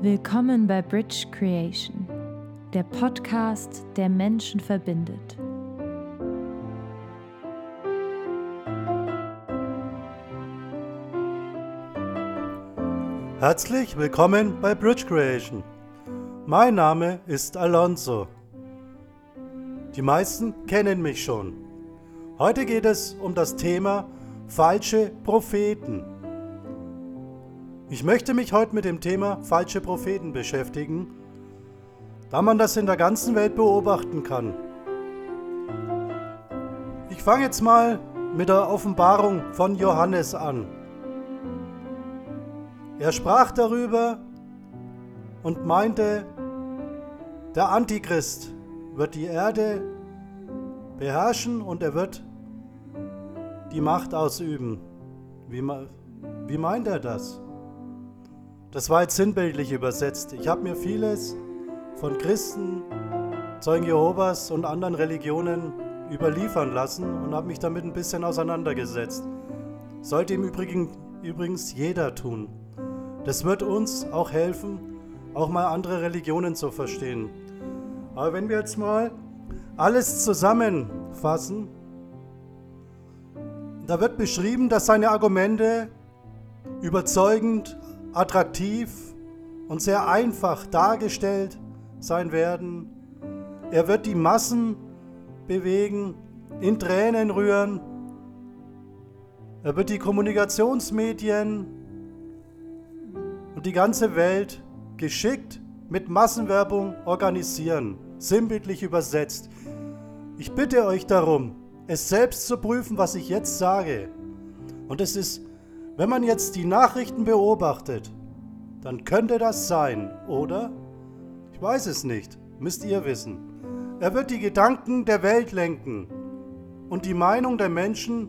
Willkommen bei Bridge Creation, der Podcast, der Menschen verbindet. Herzlich willkommen bei Bridge Creation. Mein Name ist Alonso. Die meisten kennen mich schon. Heute geht es um das Thema falsche Propheten. Ich möchte mich heute mit dem Thema falsche Propheten beschäftigen, da man das in der ganzen Welt beobachten kann. Ich fange jetzt mal mit der Offenbarung von Johannes an. Er sprach darüber und meinte, der Antichrist wird die Erde beherrschen und er wird die Macht ausüben. Wie, wie meint er das? Das war jetzt sinnbildlich übersetzt. Ich habe mir vieles von Christen, Zeugen Jehovas und anderen Religionen überliefern lassen und habe mich damit ein bisschen auseinandergesetzt. Sollte im Übrigen übrigens jeder tun. Das wird uns auch helfen, auch mal andere Religionen zu verstehen. Aber wenn wir jetzt mal alles zusammenfassen, da wird beschrieben, dass seine Argumente überzeugend attraktiv und sehr einfach dargestellt sein werden. Er wird die Massen bewegen, in Tränen rühren. Er wird die Kommunikationsmedien und die ganze Welt geschickt mit Massenwerbung organisieren, sinnbildlich übersetzt. Ich bitte euch darum, es selbst zu prüfen, was ich jetzt sage. Und es ist wenn man jetzt die Nachrichten beobachtet, dann könnte das sein, oder? Ich weiß es nicht, müsst ihr wissen. Er wird die Gedanken der Welt lenken und die Meinung der Menschen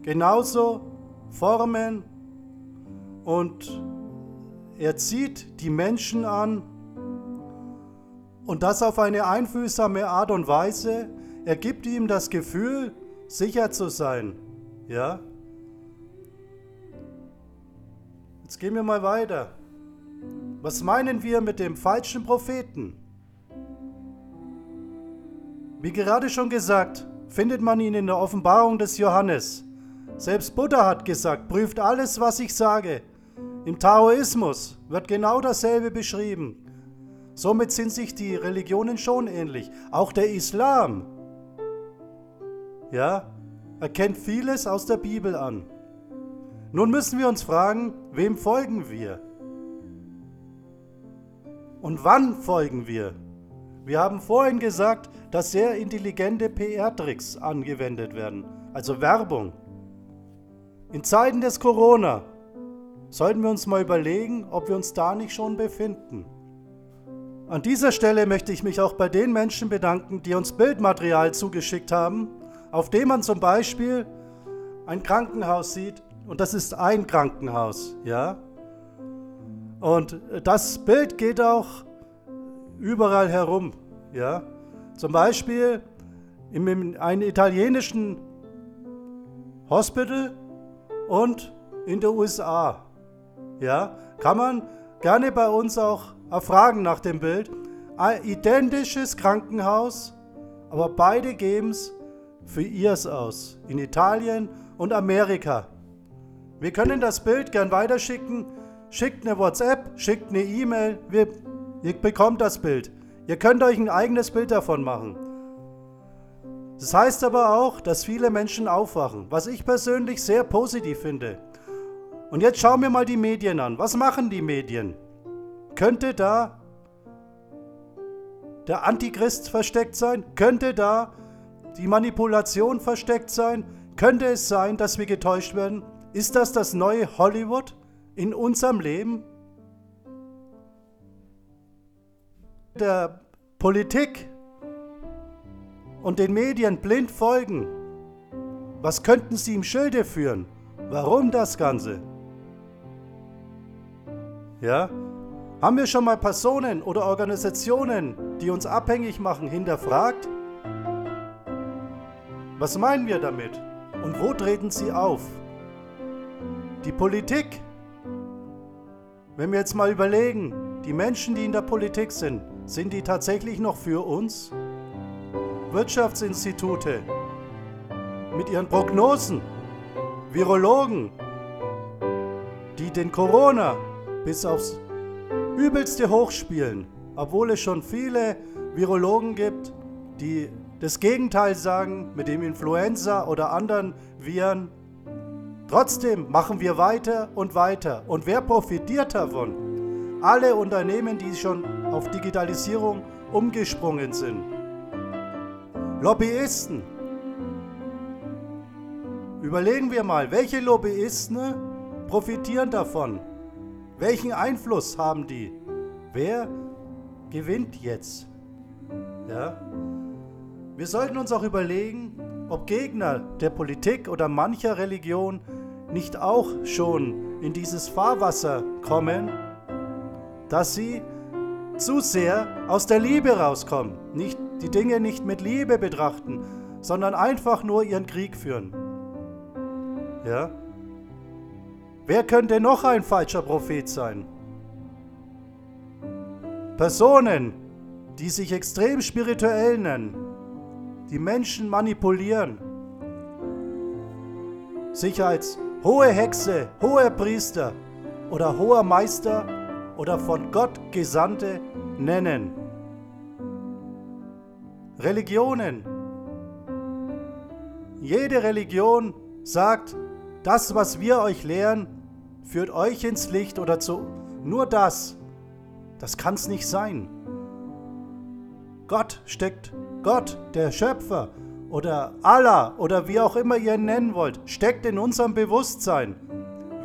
genauso formen und er zieht die Menschen an und das auf eine einfühlsame Art und Weise. Er gibt ihm das Gefühl, sicher zu sein. Ja? Jetzt gehen wir mal weiter. Was meinen wir mit dem falschen Propheten? Wie gerade schon gesagt, findet man ihn in der Offenbarung des Johannes. Selbst Buddha hat gesagt, prüft alles, was ich sage. Im Taoismus wird genau dasselbe beschrieben. Somit sind sich die Religionen schon ähnlich. Auch der Islam, ja, erkennt vieles aus der Bibel an. Nun müssen wir uns fragen, wem folgen wir? Und wann folgen wir? Wir haben vorhin gesagt, dass sehr intelligente PR-Tricks angewendet werden, also Werbung. In Zeiten des Corona sollten wir uns mal überlegen, ob wir uns da nicht schon befinden. An dieser Stelle möchte ich mich auch bei den Menschen bedanken, die uns Bildmaterial zugeschickt haben, auf dem man zum Beispiel ein Krankenhaus sieht, und das ist ein Krankenhaus, ja. Und das Bild geht auch überall herum, ja. Zum Beispiel in einem italienischen Hospital und in den USA, ja. Kann man gerne bei uns auch erfragen nach dem Bild. Ein identisches Krankenhaus, aber beide geben es für ihrs aus. In Italien und Amerika. Wir können das Bild gern weiterschicken. Schickt eine WhatsApp, schickt eine E-Mail. Ihr bekommt das Bild. Ihr könnt euch ein eigenes Bild davon machen. Das heißt aber auch, dass viele Menschen aufwachen, was ich persönlich sehr positiv finde. Und jetzt schauen wir mal die Medien an. Was machen die Medien? Könnte da der Antichrist versteckt sein? Könnte da die Manipulation versteckt sein? Könnte es sein, dass wir getäuscht werden? Ist das das neue Hollywood in unserem Leben? Der Politik und den Medien blind folgen. Was könnten sie im Schilde führen? Warum das Ganze? Ja? Haben wir schon mal Personen oder Organisationen, die uns abhängig machen, hinterfragt? Was meinen wir damit? Und wo treten sie auf? Die Politik wenn wir jetzt mal überlegen, die Menschen, die in der Politik sind, sind die tatsächlich noch für uns? Wirtschaftsinstitute mit ihren Prognosen, Virologen, die den Corona bis aufs übelste hochspielen, obwohl es schon viele Virologen gibt, die das Gegenteil sagen mit dem Influenza oder anderen Viren. Trotzdem machen wir weiter und weiter. Und wer profitiert davon? Alle Unternehmen, die schon auf Digitalisierung umgesprungen sind. Lobbyisten. Überlegen wir mal, welche Lobbyisten profitieren davon? Welchen Einfluss haben die? Wer gewinnt jetzt? Ja? Wir sollten uns auch überlegen, ob Gegner der Politik oder mancher Religion nicht auch schon in dieses Fahrwasser kommen, dass sie zu sehr aus der Liebe rauskommen, nicht die Dinge nicht mit Liebe betrachten, sondern einfach nur ihren Krieg führen. Ja? Wer könnte noch ein falscher Prophet sein? Personen, die sich extrem spirituell nennen, die Menschen manipulieren, sich als hohe Hexe, hoher Priester oder hoher Meister oder von Gott Gesandte nennen. Religionen. Jede Religion sagt, das, was wir euch lehren, führt euch ins Licht oder zu. Nur das. Das kann es nicht sein. Gott steckt, Gott, der Schöpfer oder Allah oder wie auch immer ihr ihn nennen wollt, steckt in unserem Bewusstsein.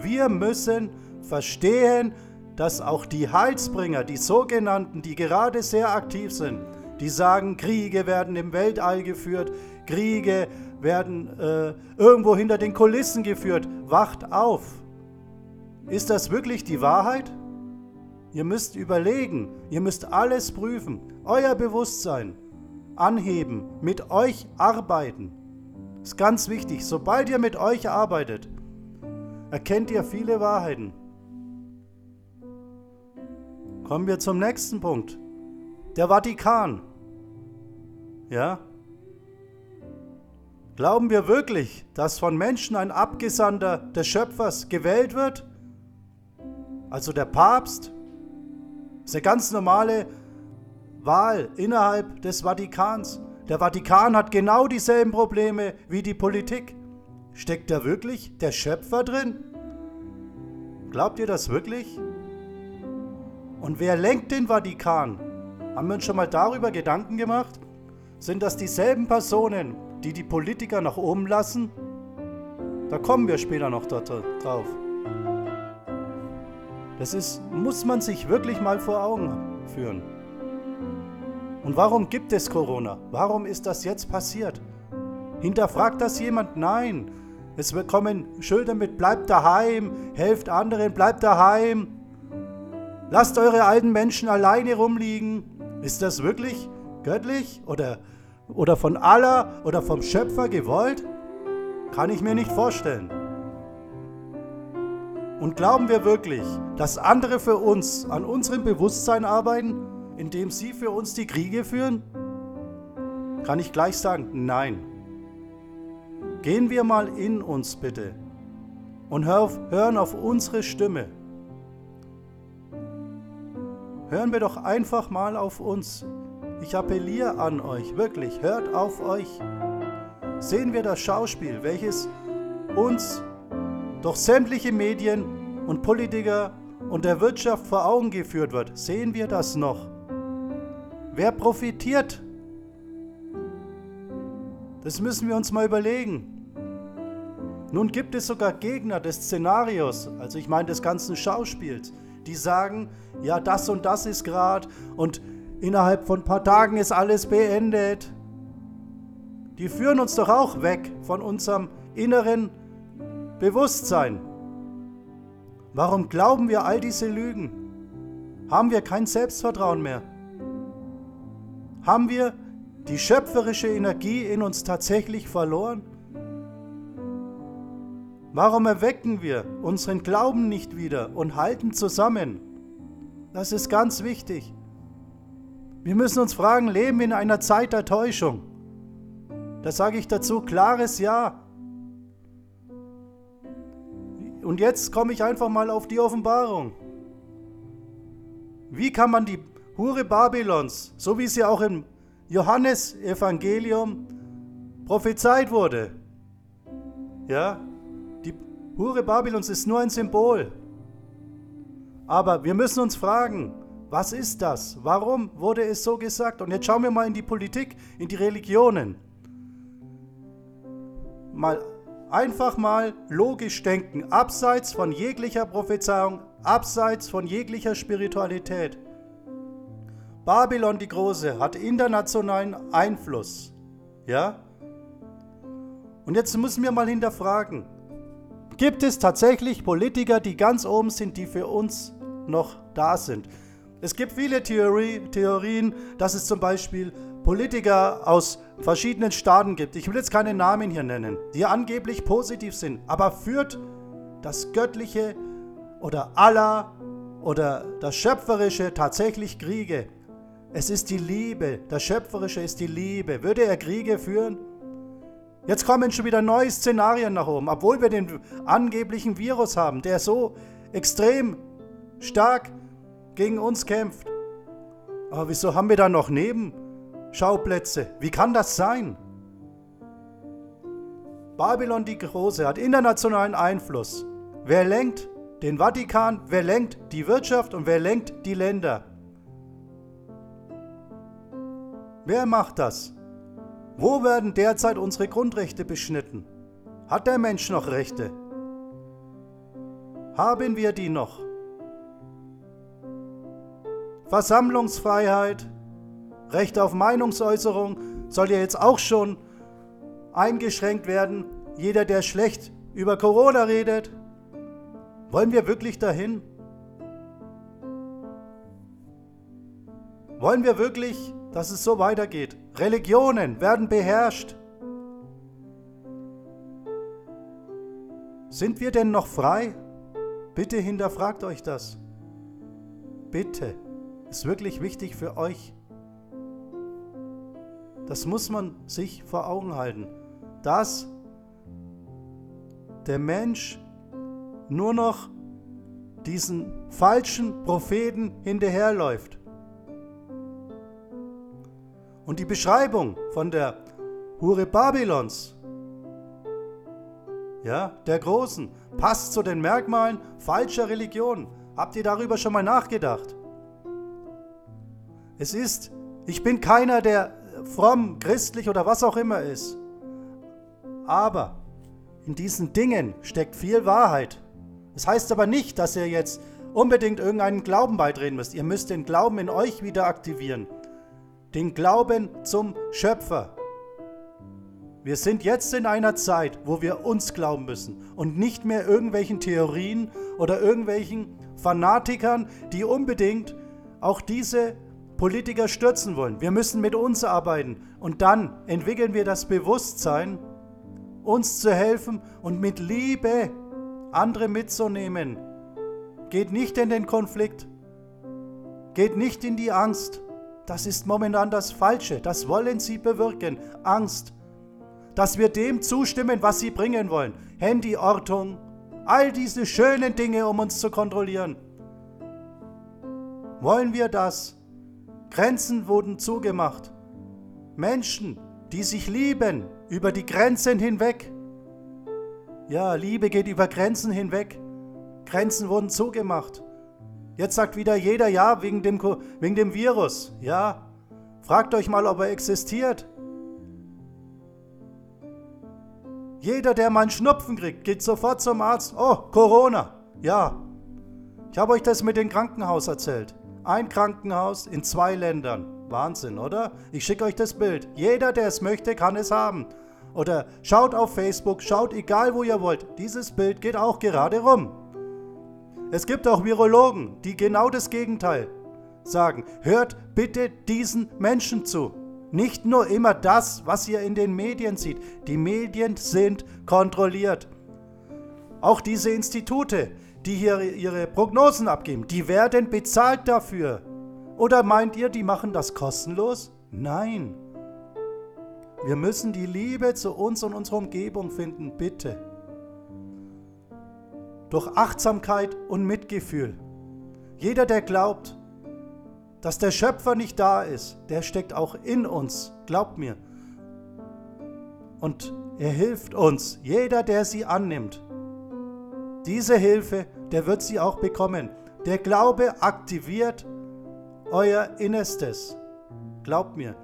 Wir müssen verstehen, dass auch die Heilsbringer, die sogenannten, die gerade sehr aktiv sind, die sagen, Kriege werden im Weltall geführt, Kriege werden äh, irgendwo hinter den Kulissen geführt. Wacht auf! Ist das wirklich die Wahrheit? Ihr müsst überlegen, ihr müsst alles prüfen, euer Bewusstsein anheben, mit euch arbeiten. Ist ganz wichtig, sobald ihr mit euch arbeitet, erkennt ihr viele Wahrheiten. Kommen wir zum nächsten Punkt. Der Vatikan. Ja? Glauben wir wirklich, dass von Menschen ein Abgesandter des Schöpfers gewählt wird? also der Papst, ist eine ganz normale Wahl innerhalb des Vatikans. Der Vatikan hat genau dieselben Probleme wie die Politik. Steckt da wirklich der Schöpfer drin? Glaubt ihr das wirklich? Und wer lenkt den Vatikan? Haben wir uns schon mal darüber Gedanken gemacht? Sind das dieselben Personen, die die Politiker nach oben lassen? Da kommen wir später noch drauf. Das ist, muss man sich wirklich mal vor Augen führen. Und warum gibt es Corona? Warum ist das jetzt passiert? Hinterfragt das jemand? Nein. Es kommen Schilder mit bleibt daheim, helft anderen, bleibt daheim. Lasst eure alten Menschen alleine rumliegen. Ist das wirklich göttlich oder, oder von Allah oder vom Schöpfer gewollt? Kann ich mir nicht vorstellen. Und glauben wir wirklich, dass andere für uns an unserem Bewusstsein arbeiten, indem sie für uns die Kriege führen? Kann ich gleich sagen, nein. Gehen wir mal in uns bitte und hören auf unsere Stimme. Hören wir doch einfach mal auf uns. Ich appelliere an euch, wirklich, hört auf euch. Sehen wir das Schauspiel, welches uns durch sämtliche Medien und Politiker und der Wirtschaft vor Augen geführt wird, sehen wir das noch. Wer profitiert? Das müssen wir uns mal überlegen. Nun gibt es sogar Gegner des Szenarios, also ich meine des ganzen Schauspiels, die sagen, ja, das und das ist gerade und innerhalb von ein paar Tagen ist alles beendet. Die führen uns doch auch weg von unserem inneren Bewusstsein. Warum glauben wir all diese Lügen? Haben wir kein Selbstvertrauen mehr? Haben wir die schöpferische Energie in uns tatsächlich verloren? Warum erwecken wir unseren Glauben nicht wieder und halten zusammen? Das ist ganz wichtig. Wir müssen uns fragen, leben wir in einer Zeit der Täuschung? Da sage ich dazu klares Ja. Und jetzt komme ich einfach mal auf die Offenbarung. Wie kann man die Hure Babylons, so wie sie auch im Johannesevangelium prophezeit wurde, ja, die Hure Babylons ist nur ein Symbol. Aber wir müssen uns fragen, was ist das? Warum wurde es so gesagt? Und jetzt schauen wir mal in die Politik, in die Religionen. Mal einfach mal logisch denken, abseits von jeglicher Prophezeiung, abseits von jeglicher Spiritualität. Babylon die Große hat internationalen Einfluss. Ja? Und jetzt müssen wir mal hinterfragen, gibt es tatsächlich Politiker, die ganz oben sind, die für uns noch da sind? Es gibt viele Theorie, Theorien, dass es zum Beispiel Politiker aus verschiedenen Staaten gibt. Ich will jetzt keine Namen hier nennen, die angeblich positiv sind. Aber führt das Göttliche oder Allah oder das Schöpferische tatsächlich Kriege? Es ist die Liebe. Das Schöpferische ist die Liebe. Würde er Kriege führen? Jetzt kommen schon wieder neue Szenarien nach oben, obwohl wir den angeblichen Virus haben, der so extrem stark gegen uns kämpft. Aber wieso haben wir da noch Nebenschauplätze? Wie kann das sein? Babylon die Große hat internationalen Einfluss. Wer lenkt den Vatikan? Wer lenkt die Wirtschaft und wer lenkt die Länder? Wer macht das? Wo werden derzeit unsere Grundrechte beschnitten? Hat der Mensch noch Rechte? Haben wir die noch? Versammlungsfreiheit, Recht auf Meinungsäußerung soll ja jetzt auch schon eingeschränkt werden. Jeder, der schlecht über Corona redet. Wollen wir wirklich dahin? Wollen wir wirklich, dass es so weitergeht? Religionen werden beherrscht. Sind wir denn noch frei? Bitte hinterfragt euch das. Bitte ist wirklich wichtig für euch. Das muss man sich vor Augen halten, dass der Mensch nur noch diesen falschen Propheten hinterherläuft. Und die Beschreibung von der Hure Babylons, ja, der Großen, passt zu den Merkmalen falscher Religion. Habt ihr darüber schon mal nachgedacht? Es ist, ich bin keiner, der fromm, christlich oder was auch immer ist. Aber in diesen Dingen steckt viel Wahrheit. Das heißt aber nicht, dass ihr jetzt unbedingt irgendeinen Glauben beitreten müsst. Ihr müsst den Glauben in euch wieder aktivieren. Den Glauben zum Schöpfer. Wir sind jetzt in einer Zeit, wo wir uns glauben müssen und nicht mehr irgendwelchen Theorien oder irgendwelchen Fanatikern, die unbedingt auch diese Politiker stürzen wollen. Wir müssen mit uns arbeiten und dann entwickeln wir das Bewusstsein, uns zu helfen und mit Liebe andere mitzunehmen. Geht nicht in den Konflikt. Geht nicht in die Angst. Das ist momentan das Falsche. Das wollen sie bewirken. Angst. Dass wir dem zustimmen, was sie bringen wollen. Handyortung. All diese schönen Dinge, um uns zu kontrollieren. Wollen wir das? Grenzen wurden zugemacht. Menschen, die sich lieben, über die Grenzen hinweg. Ja, Liebe geht über Grenzen hinweg. Grenzen wurden zugemacht. Jetzt sagt wieder jeder ja wegen dem, wegen dem Virus. Ja, fragt euch mal, ob er existiert. Jeder, der mal einen Schnupfen kriegt, geht sofort zum Arzt. Oh, Corona. Ja. Ich habe euch das mit dem Krankenhaus erzählt. Ein Krankenhaus in zwei Ländern. Wahnsinn, oder? Ich schicke euch das Bild. Jeder, der es möchte, kann es haben. Oder schaut auf Facebook, schaut egal wo ihr wollt. Dieses Bild geht auch gerade rum. Es gibt auch Virologen, die genau das Gegenteil sagen. Hört bitte diesen Menschen zu. Nicht nur immer das, was ihr in den Medien seht. Die Medien sind kontrolliert. Auch diese Institute, die hier ihre Prognosen abgeben, die werden bezahlt dafür. Oder meint ihr, die machen das kostenlos? Nein. Wir müssen die Liebe zu uns und unserer Umgebung finden, bitte. Durch Achtsamkeit und Mitgefühl. Jeder, der glaubt, dass der Schöpfer nicht da ist, der steckt auch in uns, glaubt mir. Und er hilft uns, jeder, der sie annimmt. Diese Hilfe, der wird sie auch bekommen. Der Glaube aktiviert euer Innerstes. Glaubt mir.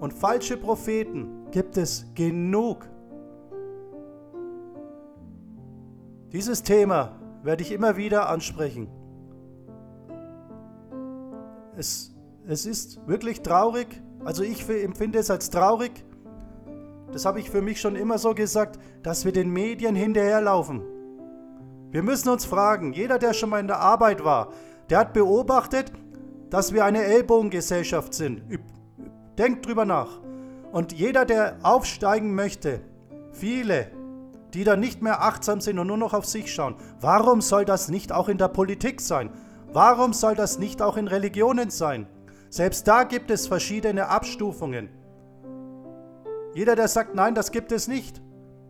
Und falsche Propheten gibt es genug. Dieses Thema werde ich immer wieder ansprechen. Es, es ist wirklich traurig, also ich empfinde es als traurig, das habe ich für mich schon immer so gesagt, dass wir den Medien hinterherlaufen. Wir müssen uns fragen, jeder, der schon mal in der Arbeit war, der hat beobachtet, dass wir eine Ellbogengesellschaft sind. Denkt drüber nach. Und jeder, der aufsteigen möchte, viele, die dann nicht mehr achtsam sind und nur noch auf sich schauen, warum soll das nicht auch in der Politik sein? Warum soll das nicht auch in Religionen sein? Selbst da gibt es verschiedene Abstufungen. Jeder, der sagt, nein, das gibt es nicht,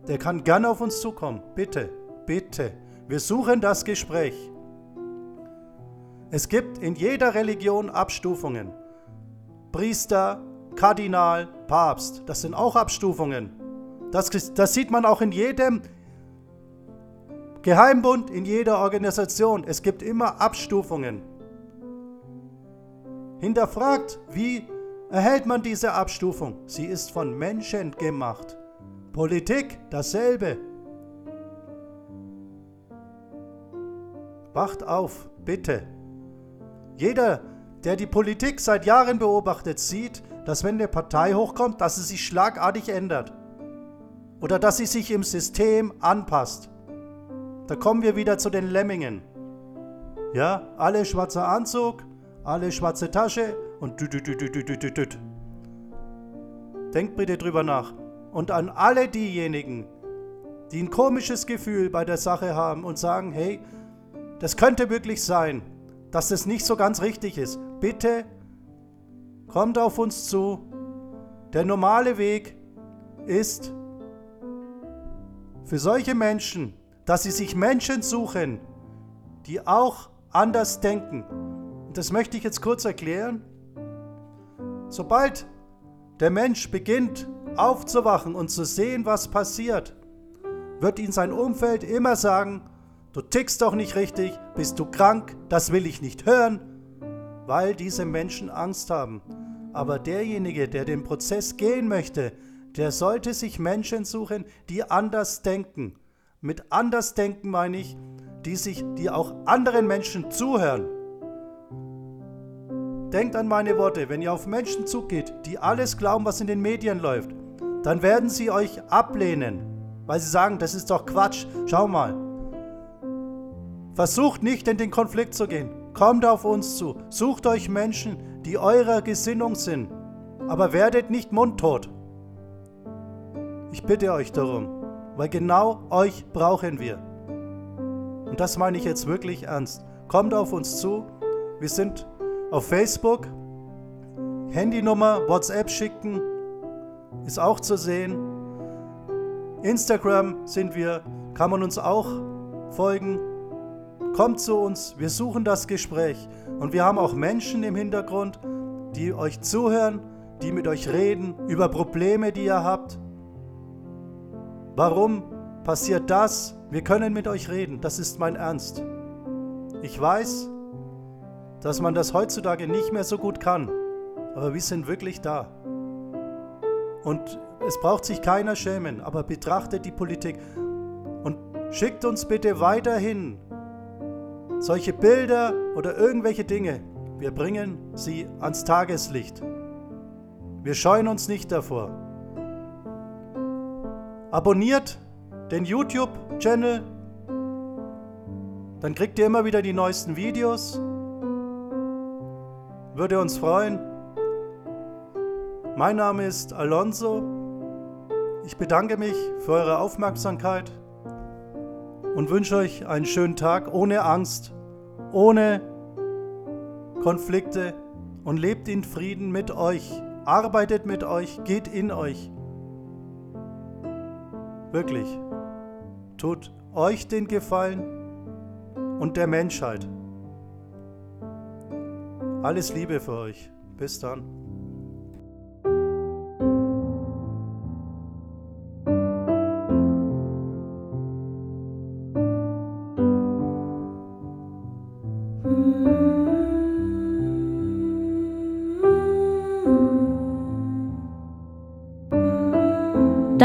der kann gerne auf uns zukommen. Bitte, bitte. Wir suchen das Gespräch. Es gibt in jeder Religion Abstufungen. Priester, Kardinal, Papst, das sind auch Abstufungen. Das, das sieht man auch in jedem Geheimbund, in jeder Organisation. Es gibt immer Abstufungen. Hinterfragt, wie erhält man diese Abstufung? Sie ist von Menschen gemacht. Politik dasselbe. Wacht auf, bitte. Jeder, der die Politik seit Jahren beobachtet, sieht, dass wenn eine Partei hochkommt, dass sie sich schlagartig ändert. Oder dass sie sich im System anpasst. Da kommen wir wieder zu den Lemmingen. Ja, alle schwarzer Anzug, alle schwarze Tasche und düt, düt, düt, düt. Denkt bitte drüber nach. Und an alle diejenigen, die ein komisches Gefühl bei der Sache haben und sagen, hey, das könnte wirklich sein, dass es nicht so ganz richtig ist. Bitte kommt auf uns zu. Der normale Weg ist für solche Menschen, dass sie sich Menschen suchen, die auch anders denken. Und das möchte ich jetzt kurz erklären. Sobald der Mensch beginnt aufzuwachen und zu sehen, was passiert, wird ihn sein Umfeld immer sagen, du tickst doch nicht richtig, bist du krank, das will ich nicht hören, weil diese Menschen Angst haben. Aber derjenige, der den Prozess gehen möchte, der sollte sich Menschen suchen, die anders denken. Mit anders denken meine ich, die sich, die auch anderen Menschen zuhören. Denkt an meine Worte, wenn ihr auf Menschen zugeht, die alles glauben, was in den Medien läuft, dann werden sie euch ablehnen, weil sie sagen, das ist doch Quatsch. Schau mal. Versucht nicht in den Konflikt zu gehen. Kommt auf uns zu. Sucht euch Menschen, die eurer Gesinnung sind. Aber werdet nicht mundtot. Ich bitte euch darum weil genau euch brauchen wir. Und das meine ich jetzt wirklich ernst. Kommt auf uns zu. Wir sind auf Facebook. Handynummer, WhatsApp schicken ist auch zu sehen. Instagram sind wir, kann man uns auch folgen. Kommt zu uns, wir suchen das Gespräch. Und wir haben auch Menschen im Hintergrund, die euch zuhören, die mit euch reden über Probleme, die ihr habt. Warum passiert das? Wir können mit euch reden, das ist mein Ernst. Ich weiß, dass man das heutzutage nicht mehr so gut kann, aber wir sind wirklich da. Und es braucht sich keiner schämen, aber betrachtet die Politik und schickt uns bitte weiterhin solche Bilder oder irgendwelche Dinge. Wir bringen sie ans Tageslicht. Wir scheuen uns nicht davor. Abonniert den YouTube-Channel, dann kriegt ihr immer wieder die neuesten Videos. Würde uns freuen. Mein Name ist Alonso. Ich bedanke mich für eure Aufmerksamkeit und wünsche euch einen schönen Tag ohne Angst, ohne Konflikte und lebt in Frieden mit euch. Arbeitet mit euch, geht in euch. Wirklich. Tut euch den Gefallen und der Menschheit. Alles Liebe für euch. Bis dann.